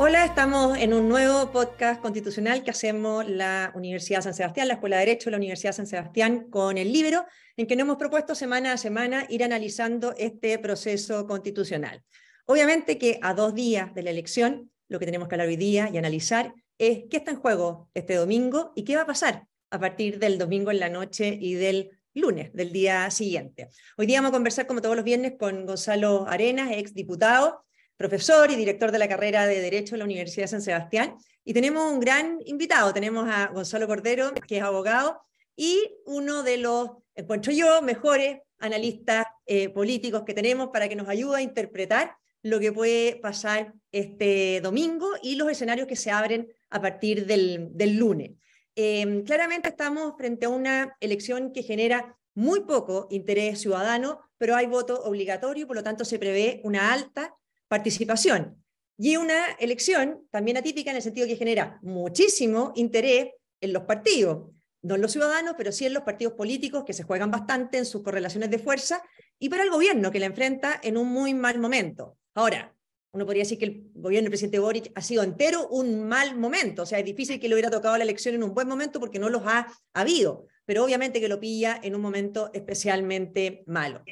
Hola, estamos en un nuevo podcast constitucional que hacemos la Universidad San Sebastián, la Escuela de Derecho de la Universidad San Sebastián, con el libro, en que nos hemos propuesto semana a semana ir analizando este proceso constitucional. Obviamente que a dos días de la elección, lo que tenemos que hablar hoy día y analizar es qué está en juego este domingo y qué va a pasar a partir del domingo en la noche y del lunes del día siguiente. Hoy día vamos a conversar, como todos los viernes, con Gonzalo Arenas, ex diputado, profesor y director de la carrera de Derecho de la Universidad de San Sebastián. Y tenemos un gran invitado, tenemos a Gonzalo Cordero, que es abogado, y uno de los, encuentro yo, mejores analistas eh, políticos que tenemos para que nos ayude a interpretar lo que puede pasar este domingo y los escenarios que se abren a partir del, del lunes. Eh, claramente estamos frente a una elección que genera muy poco interés ciudadano, pero hay voto obligatorio, por lo tanto se prevé una alta participación. Y una elección también atípica en el sentido que genera muchísimo interés en los partidos, no en los ciudadanos, pero sí en los partidos políticos que se juegan bastante en sus correlaciones de fuerza y para el gobierno que la enfrenta en un muy mal momento. Ahora, uno podría decir que el gobierno del presidente Boric ha sido entero un mal momento, o sea, es difícil que le hubiera tocado la elección en un buen momento porque no los ha habido, pero obviamente que lo pilla en un momento especialmente malo.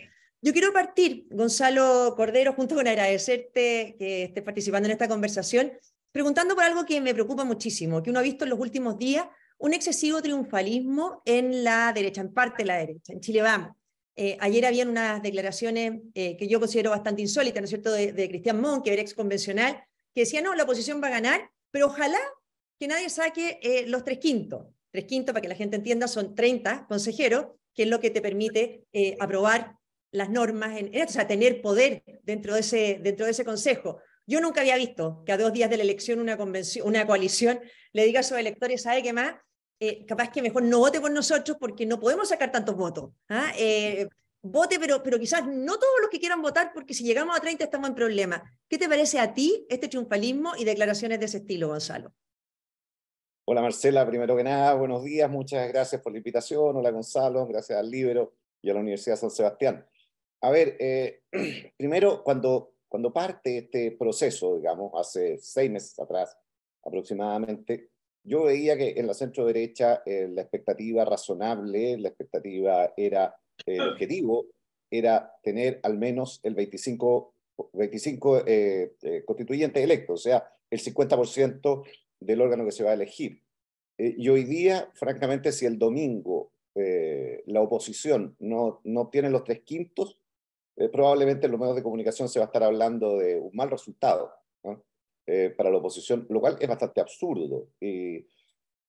Yo quiero partir, Gonzalo Cordero, junto con agradecerte que estés participando en esta conversación, preguntando por algo que me preocupa muchísimo, que uno ha visto en los últimos días, un excesivo triunfalismo en la derecha, en parte de la derecha. En Chile vamos. Eh, ayer habían unas declaraciones eh, que yo considero bastante insólitas, ¿no es cierto?, de, de Cristian Mon, que era ex convencional, que decía, no, la oposición va a ganar, pero ojalá que nadie saque eh, los tres quintos. Tres quintos, para que la gente entienda, son 30 consejeros, que es lo que te permite aprobar las normas, en, o sea, tener poder dentro de, ese, dentro de ese consejo. Yo nunca había visto que a dos días de la elección una, convención, una coalición le diga a sus electores, ¿sabe qué más? Eh, capaz que mejor no vote por nosotros porque no podemos sacar tantos votos. ¿ah? Eh, vote, pero, pero quizás no todos los que quieran votar, porque si llegamos a 30 estamos en problema. ¿Qué te parece a ti este triunfalismo y declaraciones de ese estilo, Gonzalo? Hola Marcela, primero que nada, buenos días, muchas gracias por la invitación. Hola Gonzalo, gracias al Libro y a la Universidad de San Sebastián. A ver, eh, primero, cuando, cuando parte este proceso, digamos, hace seis meses atrás aproximadamente, yo veía que en la centro derecha eh, la expectativa razonable, la expectativa era, el objetivo era tener al menos el 25, 25 eh, constituyentes electos, o sea, el 50% del órgano que se va a elegir. y hoy día, francamente, si el domingo la oposición no, no obtiene los tres quintos, eh, probablemente en los medios de comunicación se va a estar hablando de un mal resultado eh, para la oposición, lo cual es bastante absurdo. Y,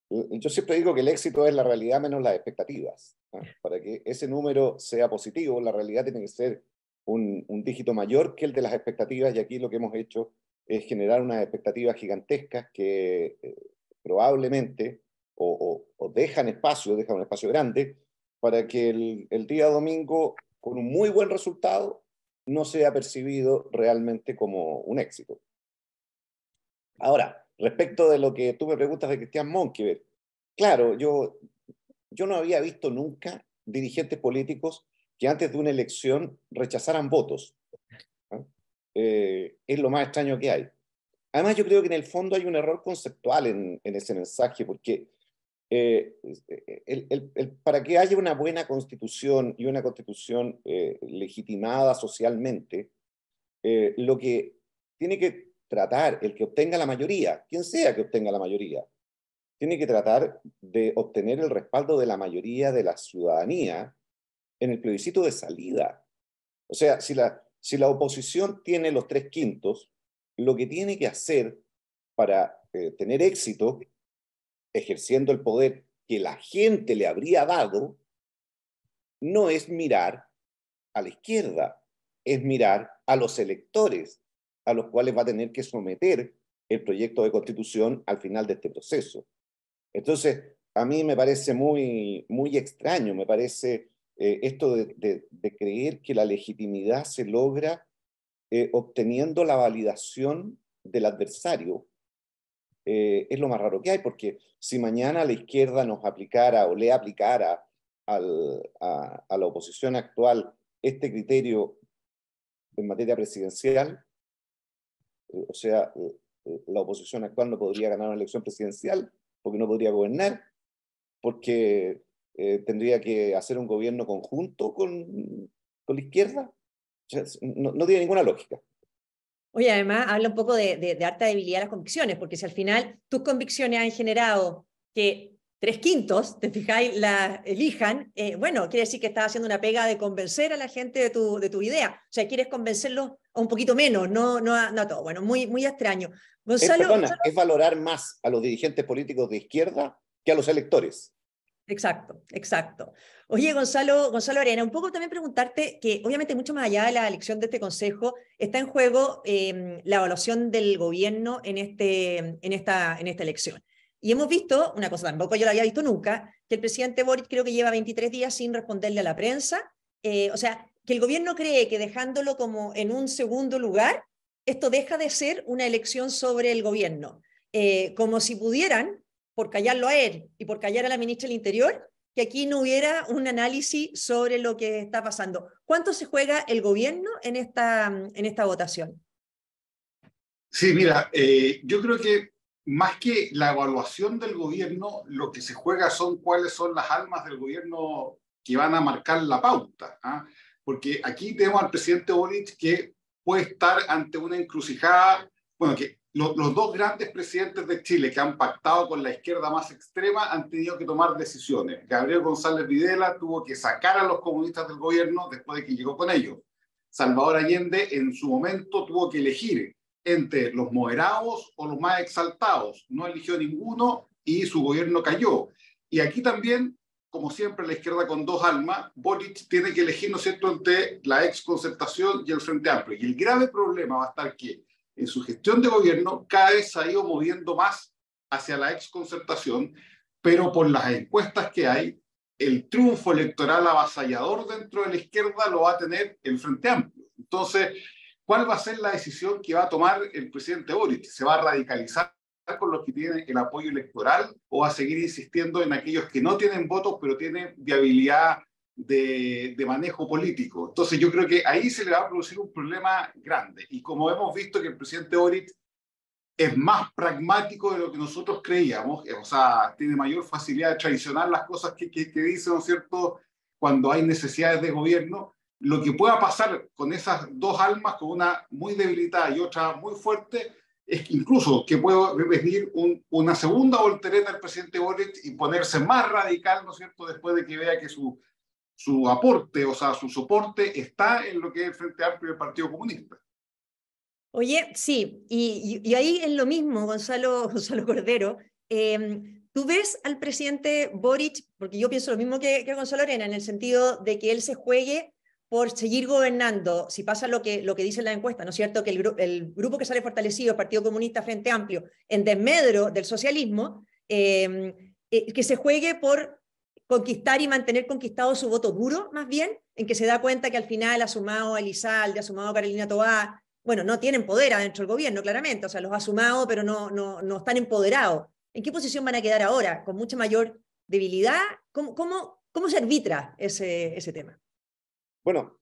yo siempre digo que el éxito es la realidad menos las expectativas. Para que ese número sea positivo, la realidad tiene que ser un, un, dígito mayor que el de las expectativas y aquí lo que hemos hecho es generar unas expectativas gigantescas que eh, probablemente o, o, dejan espacio, dejan un espacio grande para que el, el día domingo con un muy buen resultado no sea percibido realmente como un éxito. Ahora, respecto de lo que tú me preguntas de Cristian Monkever, claro, yo, yo no había visto nunca dirigentes políticos que antes de una elección rechazaran votos. Eh, es lo más extraño que hay. Además, yo creo que en el fondo hay un error conceptual en, en ese mensaje, porque eh, el, para que haya una buena constitución y una constitución eh, legitimada socialmente, eh, lo que tiene que tratar el que obtenga la mayoría, quien sea que obtenga la mayoría, tiene que tratar de obtener el respaldo de la mayoría de la ciudadanía en el plebiscito de salida. O sea, si la, si la oposición tiene los tres quintos, lo que tiene que hacer para tener éxito ejerciendo el poder que la gente le habría dado, no es mirar a la izquierda, es mirar a los electores a los cuales va a tener que someter el proyecto de constitución al final de este proceso. Entonces, a mí me parece muy, muy extraño, me parece eh, esto de, creer que la legitimidad se logra eh, obteniendo la validación del adversario eh, es lo más raro que hay, porque si mañana la izquierda nos aplicara o le aplicara a, la oposición actual este criterio en materia presidencial, eh, o sea, la oposición actual no podría ganar una elección presidencial, porque no podría gobernar, porque eh, tendría que hacer un gobierno conjunto con, con la izquierda. no, tiene ninguna lógica. Oye, además habla un poco de, de, de harta debilidad de las convicciones, porque si al final tus convicciones han generado que tres quintos, te fijáis, la elijan, eh, bueno, quiere decir que estás haciendo una pega de convencer a la gente de tu, de tu idea. O sea, quieres convencerlos a un poquito menos, no, no, a, no todo. Bueno, muy, muy extraño. Gonzalo, es, perdona, es valorar más a los dirigentes políticos de izquierda que a los electores. Exacto, exacto. Oye, Gonzalo, Gonzalo Arena, un poco también preguntarte que obviamente mucho más allá de la elección de este consejo, está en juego eh, la evaluación del gobierno en, este, en, esta, en esta elección. Y hemos visto, una cosa tampoco yo la había visto nunca, que el presidente Boric creo que lleva 23 días sin responderle a la prensa. Eh, o sea, que el gobierno cree que dejándolo como en un segundo lugar, esto deja de ser una elección sobre el gobierno. Eh, como si pudieran, por callarlo a él y por callar a la ministra del Interior, que aquí no hubiera un análisis sobre lo que está pasando. ¿Cuánto se juega el gobierno en esta, en esta votación? Sí, mira, eh, yo creo que más que la evaluación del gobierno, lo que se juega son cuáles son las almas del gobierno que van a marcar la pauta. ¿ah? Porque aquí tenemos al presidente Boric que puede estar ante una encrucijada, bueno, que lo, los dos grandes presidentes de Chile que han pactado con la izquierda más extrema han tenido que tomar decisiones. Gabriel González Videla tuvo que sacar a los comunistas del gobierno después de que llegó con ellos. Salvador Allende en su momento tuvo que elegir entre los moderados o los más exaltados. No eligió ninguno y su gobierno cayó. Y aquí también, como siempre, la izquierda con dos almas, Boric tiene que elegir, ¿no es cierto?, entre la ex concertación y el Frente Amplio. Y el grave problema va a estar que en su gestión de gobierno cada vez ha ido moviendo más hacia la ex concertación, pero por las encuestas que hay, el triunfo electoral avasallador dentro de la izquierda lo va a tener el Frente Amplio. Entonces, ¿Cuál va a ser la decisión que va a tomar el presidente Boric? ¿Se va a radicalizar con los que tienen el apoyo electoral o a seguir insistiendo en aquellos que no tienen votos pero tienen viabilidad de, manejo político? Entonces yo creo que ahí se le va a producir un problema grande. Y como hemos visto que el presidente Boric es más pragmático de lo que nosotros creíamos, o sea, tiene mayor facilidad de traicionar las cosas que, que, que dice, ¿no es cierto?, cuando hay necesidades de gobierno, lo que pueda pasar con esas dos almas, con una muy debilitada y otra muy fuerte, es incluso que pueda venir un, una segunda voltereta del presidente Boric y ponerse más radical, ¿no es cierto?, después de que vea que su, su aporte, o sea, su soporte está en lo que es Frente Amplio del Partido Comunista. Oye, sí, y, y, ahí es lo mismo, Gonzalo, Gonzalo Cordero. Eh, ¿Tú ves al presidente Boric, porque yo pienso lo mismo que, Gonzalo Arena, en el sentido de que él se juegue por seguir gobernando, si pasa lo que, lo que dice la encuesta, ¿no es cierto? Que el, grupo que sale fortalecido, el Partido Comunista Frente Amplio, en desmedro del socialismo, eh, eh, que se juegue por conquistar y mantener conquistado su voto duro, más bien, en que se da cuenta que al final ha sumado a Elizalde, ha sumado a Carolina Tobá, bueno, no tienen poder adentro del gobierno, claramente, o sea, los ha sumado, pero no, no, no están empoderados. ¿En qué posición van a quedar ahora? ¿Con mucha mayor debilidad? ¿Cómo, cómo, cómo se arbitra ese, ese tema? Bueno,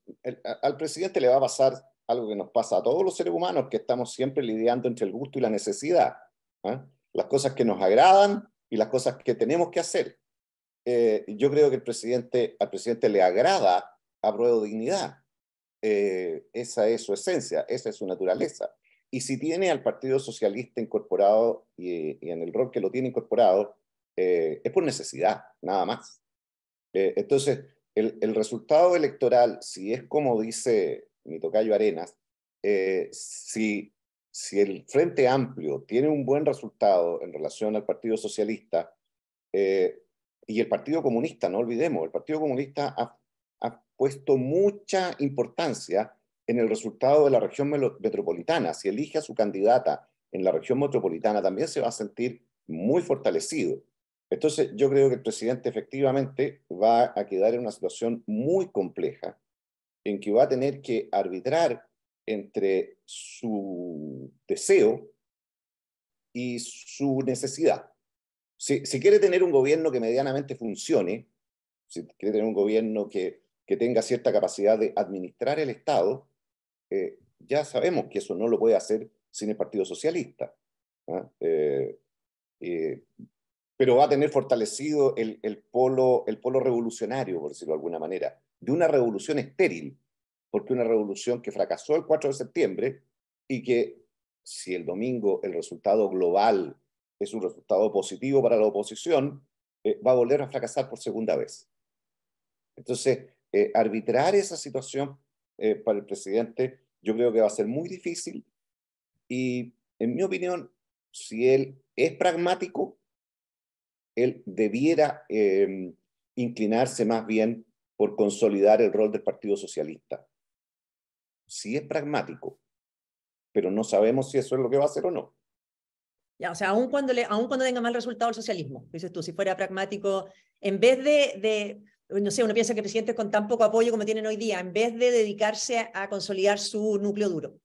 al presidente le va a pasar algo que nos pasa a todos los seres humanos, que estamos siempre lidiando entre el gusto y la necesidad. ¿eh? Las cosas que nos agradan y las cosas que tenemos que hacer. Eh, yo creo que el presidente, al presidente le agrada a prueba de dignidad. Eh, esa es su esencia, esa es su naturaleza. Y si tiene al Partido Socialista incorporado y, y en el rol que lo tiene incorporado, es por necesidad, nada más. entonces, el, el, resultado electoral, si es como dice mi tocayo Arenas, eh, si, si el Frente Amplio tiene un buen resultado en relación al Partido Socialista eh, y el Partido Comunista, no olvidemos, el Partido Comunista ha, puesto mucha importancia en el resultado de la región metropolitana. Si elige a su candidata en la región metropolitana, también se va a sentir muy fortalecido. Entonces, yo creo que el presidente efectivamente va a quedar en una situación muy compleja, en que va a tener que arbitrar entre su deseo y su necesidad. Si, quiere tener un gobierno que medianamente funcione, si quiere tener un gobierno que, tenga cierta capacidad de administrar el Estado, eh, ya sabemos que eso no lo puede hacer sin el Partido Socialista. ¿ah? pero va a tener fortalecido el, el, polo, el polo revolucionario, por decirlo de alguna manera, de una revolución estéril, porque una revolución que fracasó el 4 de septiembre y que si el domingo el resultado global es un resultado positivo para la oposición, eh, va a volver a fracasar por segunda vez. Entonces, eh, arbitrar esa situación eh, para el presidente yo creo que va a ser muy difícil y, en mi opinión, si él es pragmático, él debiera em, inclinarse más bien por consolidar el rol del Partido Socialista. Si es pragmático, pero no sabemos si eso es lo que va a hacer o no. Ya, o sea, aún cuando, le, aún cuando tenga mal resultado el socialismo, dices tú, si fuera pragmático, en vez de, de, no sé, uno piensa que presidentes con tan poco apoyo como tienen hoy día, en vez de dedicarse a, consolidar su núcleo duro.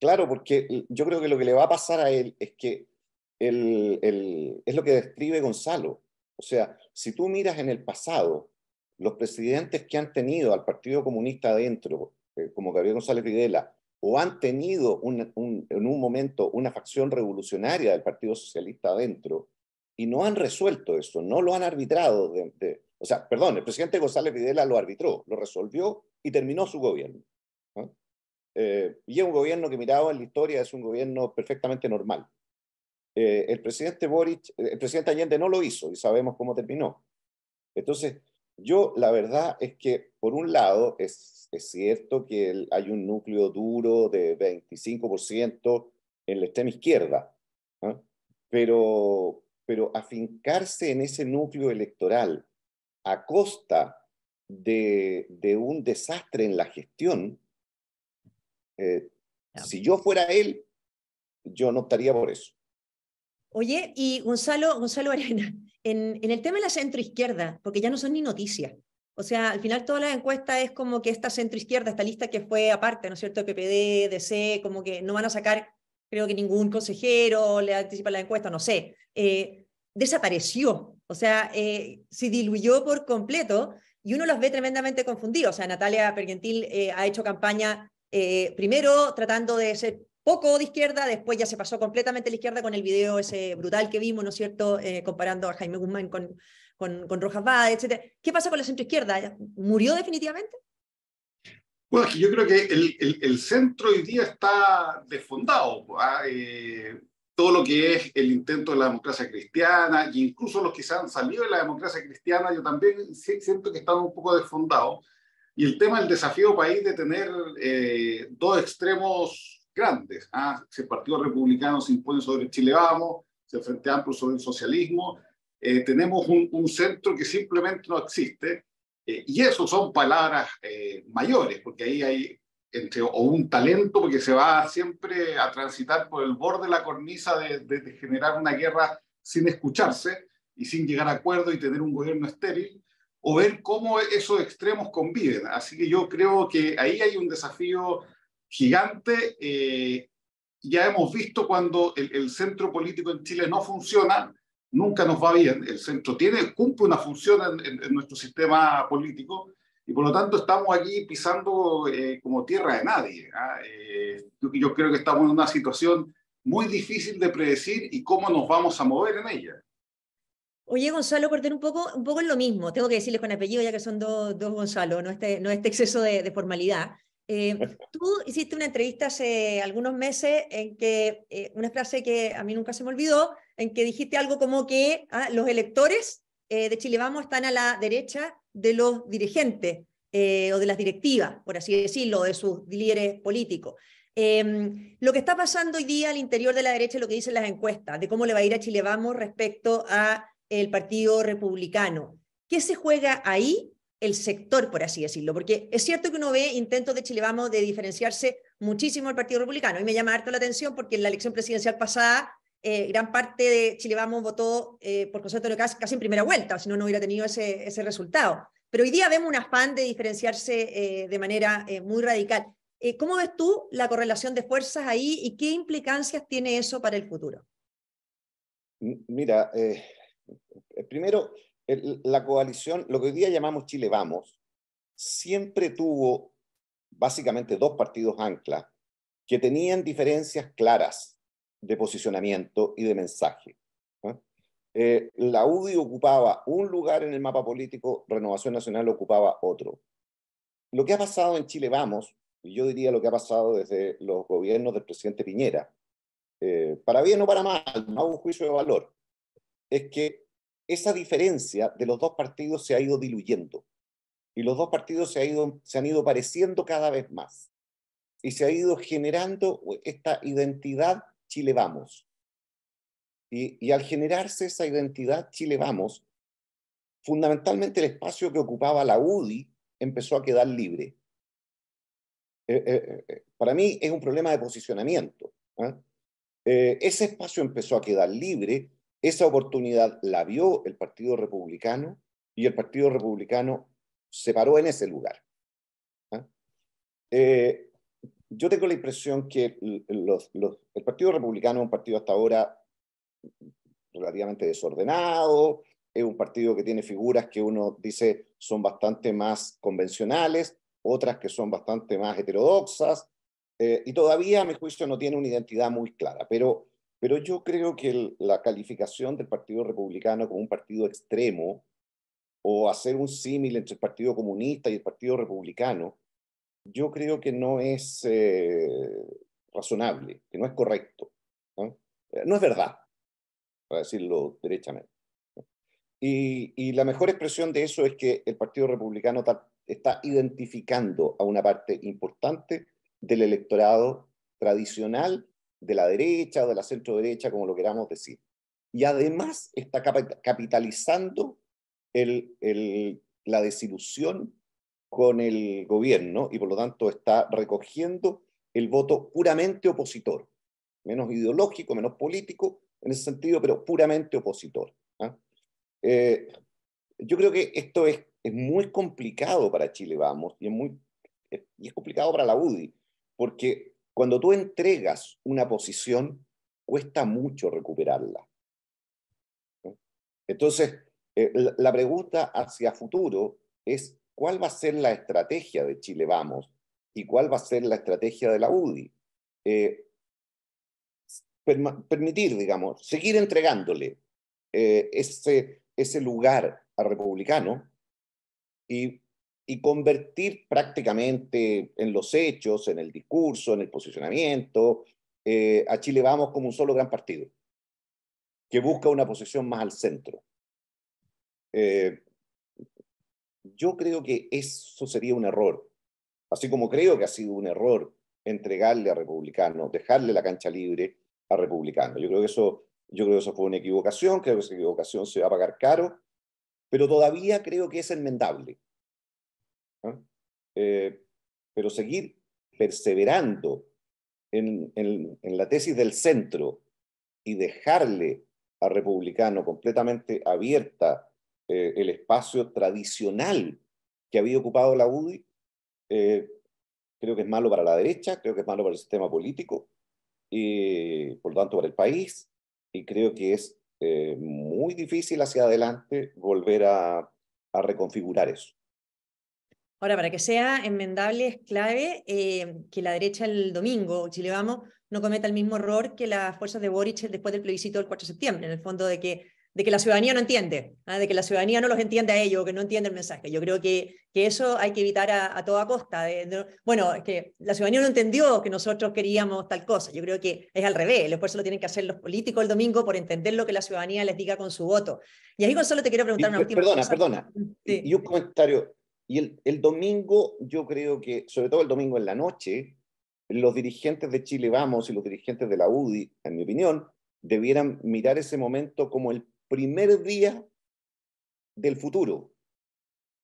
Claro, porque yo creo que lo que le va a pasar a él es que el, el, es lo que describe Gonzalo. O sea, si tú miras en el pasado, los presidentes que han tenido al Partido Comunista adentro, eh, como Gabriel González Videla, o han tenido un, en un momento una facción revolucionaria del Partido Socialista adentro y no han resuelto eso, no lo han arbitrado. De, o sea, perdón, el presidente González Videla lo arbitró, lo resolvió y terminó su gobierno. Eh, y es un gobierno que mirado en la historia es un gobierno perfectamente normal. Eh, el presidente Boric, el presidente Allende no lo hizo y sabemos cómo terminó. Entonces, yo la verdad es que por un lado es es cierto que hay un núcleo duro de 25% en la extrema izquierda, ¿ah? pero, pero afincarse en ese núcleo electoral a costa de, un desastre en la gestión, eh, si yo fuera él, yo no optaría por eso. Oye, y Gonzalo, Gonzalo Arena, en, en el tema de la centroizquierda, porque ya no son ni noticias, o sea, al final toda la encuesta es como que esta centroizquierda, esta lista que fue aparte, ¿no es cierto?, de PPD, DC, como que no van a sacar, creo que ningún consejero le anticipa la encuesta, no sé, eh, desapareció, o sea, eh, se diluyó por completo y uno los ve tremendamente confundidos. O sea, Natalia Pergentil eh, ha hecho campaña primero tratando de ser poco de izquierda, después ya se pasó completamente a la izquierda con el video ese brutal que vimos, ¿no es cierto?, comparando a Jaime Guzmán con, con, con Rojas Bade, etc. ¿Qué pasa con la centroizquierda? ¿Murió definitivamente? Bueno, yo creo que el, el, el centro hoy día está desfondado. ¿ah? Eh, todo lo que es el intento de la democracia cristiana, e incluso los que se han salido de la democracia cristiana, yo también siento que están un poco desfondados. Y el tema del desafío país de tener eh, dos extremos grandes. ¿ah? Si el Partido Republicano se impone sobre Chile Vamos, si el Frente Amplio sobre el socialismo, eh, tenemos un, centro que simplemente no existe, eh, y eso son palabras eh, mayores, porque ahí hay entre, o un talento, porque se va siempre a transitar por el borde de la cornisa de, de, generar una guerra sin escucharse y sin llegar a acuerdo y tener un gobierno estéril, o ver cómo esos extremos conviven. Así que yo creo que ahí hay un desafío gigante. ya hemos visto cuando el, el, centro político en Chile no funciona, nunca nos va bien. El centro tiene, cumple una función en, nuestro sistema político y por lo tanto estamos aquí pisando eh, como tierra de nadie. ¿ah? Eh, yo, creo que estamos en una situación muy difícil de predecir y cómo nos vamos a mover en ella. Oye, Gonzalo Cortés, un poco, un poco es lo mismo. Tengo que decirles con apellido, ya que son dos, dos Gonzalo, no este, no este exceso de, de formalidad. Eh, tú hiciste una entrevista hace algunos meses en que, eh, una frase que a mí nunca se me olvidó, en que dijiste algo como que ah, los electores eh, de Chile Vamos están a la derecha de los dirigentes o de las directivas, por así decirlo, de sus líderes políticos. Em, lo que está pasando hoy día al interior de la derecha es lo que dicen las encuestas, de cómo le va a ir a Chile Vamos respecto a el Partido Republicano. ¿Qué se juega ahí el sector, por así decirlo, porque es cierto que uno ve intentos de Chile Vamos de diferenciarse muchísimo del Partido Republicano, y me llama harto la atención porque en la elección presidencial pasada eh, gran parte de Chile Vamos votó eh, por concepto de casi, casi en primera vuelta, si no, no hubiera tenido ese, ese resultado. Pero hoy día vemos un afán de diferenciarse eh, de manera muy radical. ¿Cómo ves tú la correlación de fuerzas ahí y qué implicancias tiene eso para el futuro? Mira, primero, la coalición, lo que hoy día llamamos Chile Vamos, siempre tuvo básicamente dos partidos ancla que tenían diferencias claras de posicionamiento y de mensaje. Eh, la UDI ocupaba un lugar en el mapa político, Renovación Nacional ocupaba otro. Lo que ha pasado en Chile Vamos, y yo diría lo que ha pasado desde los gobiernos del presidente Piñera, eh, para bien o para mal, no hago un juicio de valor, es que esa diferencia de los dos partidos se ha ido diluyendo y los dos partidos se, han ido pareciendo cada vez más y se ha ido generando esta identidad Chile Vamos. Y, al generarse esa identidad Chile Vamos, fundamentalmente el espacio que ocupaba la UDI empezó a quedar libre. Eh, eh, eh, para mí es un problema de posicionamiento. ¿ah? ese espacio empezó a quedar libre, esa oportunidad la vio el Partido Republicano y el Partido Republicano se paró en ese lugar. ¿ah? yo tengo la impresión que el Partido Republicano es un partido hasta ahora relativamente desordenado, es un partido que tiene figuras que uno dice son bastante más convencionales, otras que son bastante más heterodoxas, eh, y todavía a mi juicio no tiene una identidad muy clara, pero, pero yo creo que la calificación del Partido Republicano como un partido extremo, o hacer un símil entre el Partido Comunista y el Partido Republicano, yo creo que no es eh, razonable, que no es correcto. ¿no? no es verdad para decirlo derechamente. Y, la mejor expresión de eso es que el Partido Republicano está identificando a una parte importante del electorado tradicional de la derecha o de la centro derecha, como lo queramos decir. Y además está capitalizando la desilusión con el gobierno y por lo tanto está recogiendo el voto puramente opositor, menos ideológico, menos político, en ese sentido, pero puramente opositor. ¿ah? Eh, yo creo que esto es, es, muy complicado para Chile, vamos, y es, muy, y es complicado para la UDI, porque cuando tú entregas una posición, cuesta mucho recuperarla. Entonces, eh, la, pregunta hacia futuro es, ¿cuál va a ser la estrategia de Chile Vamos? ¿Y cuál va a ser la estrategia de la UDI? Eh, permitir, digamos, seguir entregándole eh, ese, ese lugar a republicano y, y, convertir prácticamente en los hechos, en el discurso, en el posicionamiento, eh, a Chile Vamos como un solo gran partido, que busca una posición más al centro. Eh, yo creo que eso sería un error, así como creo que ha sido un error entregarle a republicanos, dejarle la cancha libre a republicanos. Yo creo que eso, yo creo que eso fue una equivocación, creo que esa equivocación se va a pagar caro, pero todavía creo que es enmendable. Eh, pero seguir perseverando en, la tesis del centro y dejarle a republicano completamente abierta eh, el espacio tradicional que había ocupado la UDI, eh, creo que es malo para la derecha, creo que es malo para el sistema político, y por lo tanto para el país, y creo que es muy difícil hacia adelante volver a, reconfigurar eso. Ahora, para que sea enmendable es clave eh, que la derecha el domingo, Chile Vamos, no cometa el mismo error que las fuerzas de Boric después del plebiscito del 4 de septiembre, en el fondo de que de que la ciudadanía no entiende, ¿ah? de que la ciudadanía no los entiende a ellos, que no entiende el mensaje. Yo creo que, que eso hay que evitar a, toda costa. bueno, es que la ciudadanía no entendió que nosotros queríamos tal cosa. Yo creo que es al revés. El esfuerzo lo tienen que hacer los políticos el domingo por entender lo que la ciudadanía les diga con su voto. Y ahí, Gonzalo, te quiero preguntar una última perdona, Perdona, perdona. Y un comentario. Y el, el domingo, yo creo que, sobre todo el domingo en la noche, los dirigentes de Chile Vamos y los dirigentes de la UDI, en mi opinión, debieran mirar ese momento como el primer día del futuro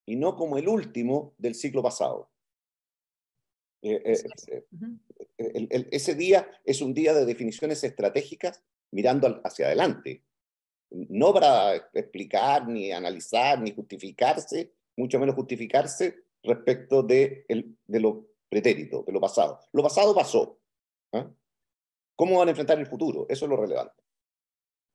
y no como el último del ciclo pasado. Eh, eh, eh, ese día es un día de definiciones estratégicas mirando hacia adelante, no para explicar, ni analizar, ni justificarse, mucho menos justificarse respecto de, el, de lo pretérito, de lo pasado. Lo pasado pasó. ¿ah? ¿Cómo van a enfrentar el futuro? Eso es lo relevante.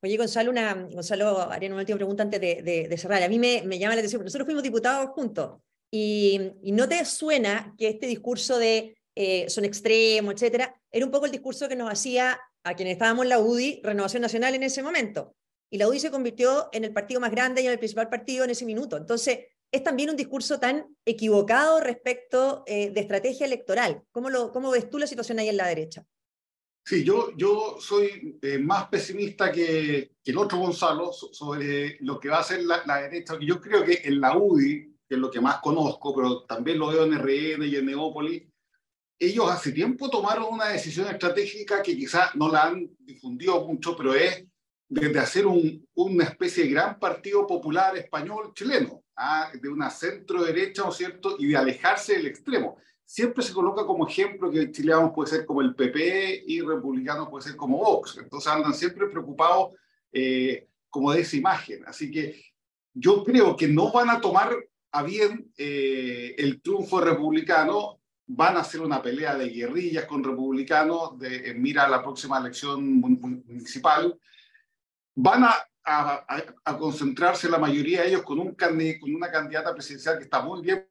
Oye, Gonzalo, una, Gonzalo haría una última pregunta antes de, de, cerrar. A mí me, me, llama la atención, nosotros fuimos diputados juntos y, y no te suena que este discurso de eh, son extremos, etcétera, era un poco el discurso que nos hacía a quienes estábamos en la UDI, Renovación Nacional en ese momento. Y la UDI se convirtió en el partido más grande y en el principal partido en ese minuto. Entonces, es también un discurso tan equivocado respecto eh, de estrategia electoral. ¿Cómo, lo, ¿Cómo ves tú la situación ahí en la derecha? Sí, yo, yo soy eh, más pesimista que, que, el otro Gonzalo sobre lo que va a hacer la, la, derecha. Yo creo que en la UDI, que es lo que más conozco, pero también lo veo en RN y en Neópolis, ellos hace tiempo tomaron una decisión estratégica que quizás no la han difundido mucho, pero es de hacer un, una especie de gran partido popular español chileno, ¿ah? de una centro derecha, ¿no es cierto?, y de alejarse del extremo siempre se coloca como ejemplo que chileanos puede ser como el PP y republicanos puede ser como Vox. Entonces andan siempre preocupados eh, como de esa imagen. Así que yo creo que no van a tomar a bien eh, el triunfo republicano, van a hacer una pelea de guerrillas con republicanos de, en mira a la próxima elección municipal. Van a, a, a, concentrarse la mayoría de ellos con, un, con una candidata presidencial que está muy bien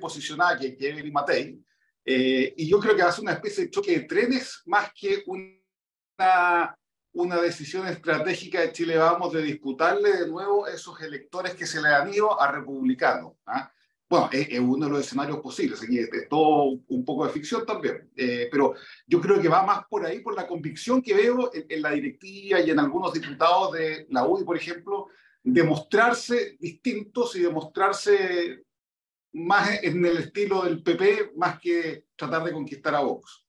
posicionada que, que Evelyn Matei, eh, y yo creo que va a ser una especie de choque de trenes más que una, una decisión estratégica de Chile Vamos de disputarle de nuevo esos electores que se le han ido a republicanos. ¿ah? Bueno, es, es, uno de los escenarios posibles, aquí es, es todo un poco de ficción también, eh, pero yo creo que va más por ahí, por la convicción que veo en, en la directiva y en algunos diputados de la UDI, por ejemplo, de mostrarse distintos y de mostrarse más en el estilo del PP, más que tratar de conquistar a Vox.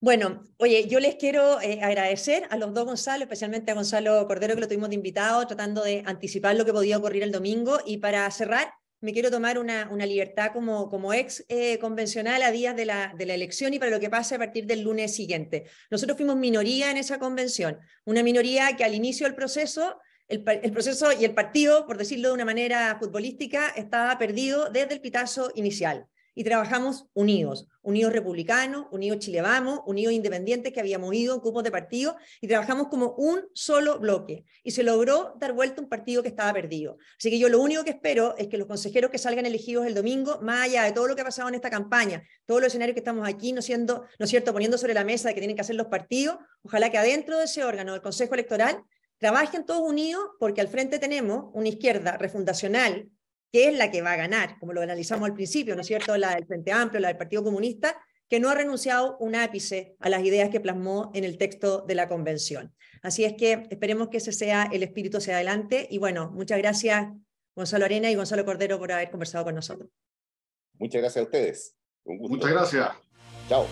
Bueno, oye, yo les quiero eh, agradecer a los dos Gonzalo, especialmente a Gonzalo Cordero, que lo tuvimos de invitado, tratando de anticipar lo que podía ocurrir el domingo. Y para cerrar, me quiero tomar una, libertad como, ex eh, convencional a días de la, de la elección y para lo que pase a partir del lunes siguiente. Nosotros fuimos minoría en esa convención, una minoría que al inicio del proceso el, proceso y el partido, por decirlo de una manera futbolística, estaba perdido desde el pitazo inicial. Y trabajamos unidos, unidos republicanos, unidos Chile Vamos, unidos independientes que habíamos ido en cupos de partido y trabajamos como un solo bloque. Y se logró dar vuelta un partido que estaba perdido. Así que yo lo único que espero es que los consejeros que salgan elegidos el domingo, más allá de todo lo que ha pasado en esta campaña, todos los escenarios que estamos aquí, no, siendo, ¿no cierto?, poniendo sobre la mesa de que tienen que hacer los partidos, ojalá que adentro de ese órgano del Consejo Electoral trabajen todos unidos porque al frente tenemos una izquierda refundacional que es la que va a ganar, como lo analizamos al principio, ¿no es cierto? La del Frente Amplio, la del Partido Comunista, que no ha renunciado un ápice a las ideas que plasmó en el texto de la convención. Así es que esperemos que ese sea el espíritu hacia adelante. Y bueno, muchas gracias Gonzalo Arena y Gonzalo Cordero por haber conversado con nosotros. Muchas gracias a ustedes. Muchas gracias. Chao.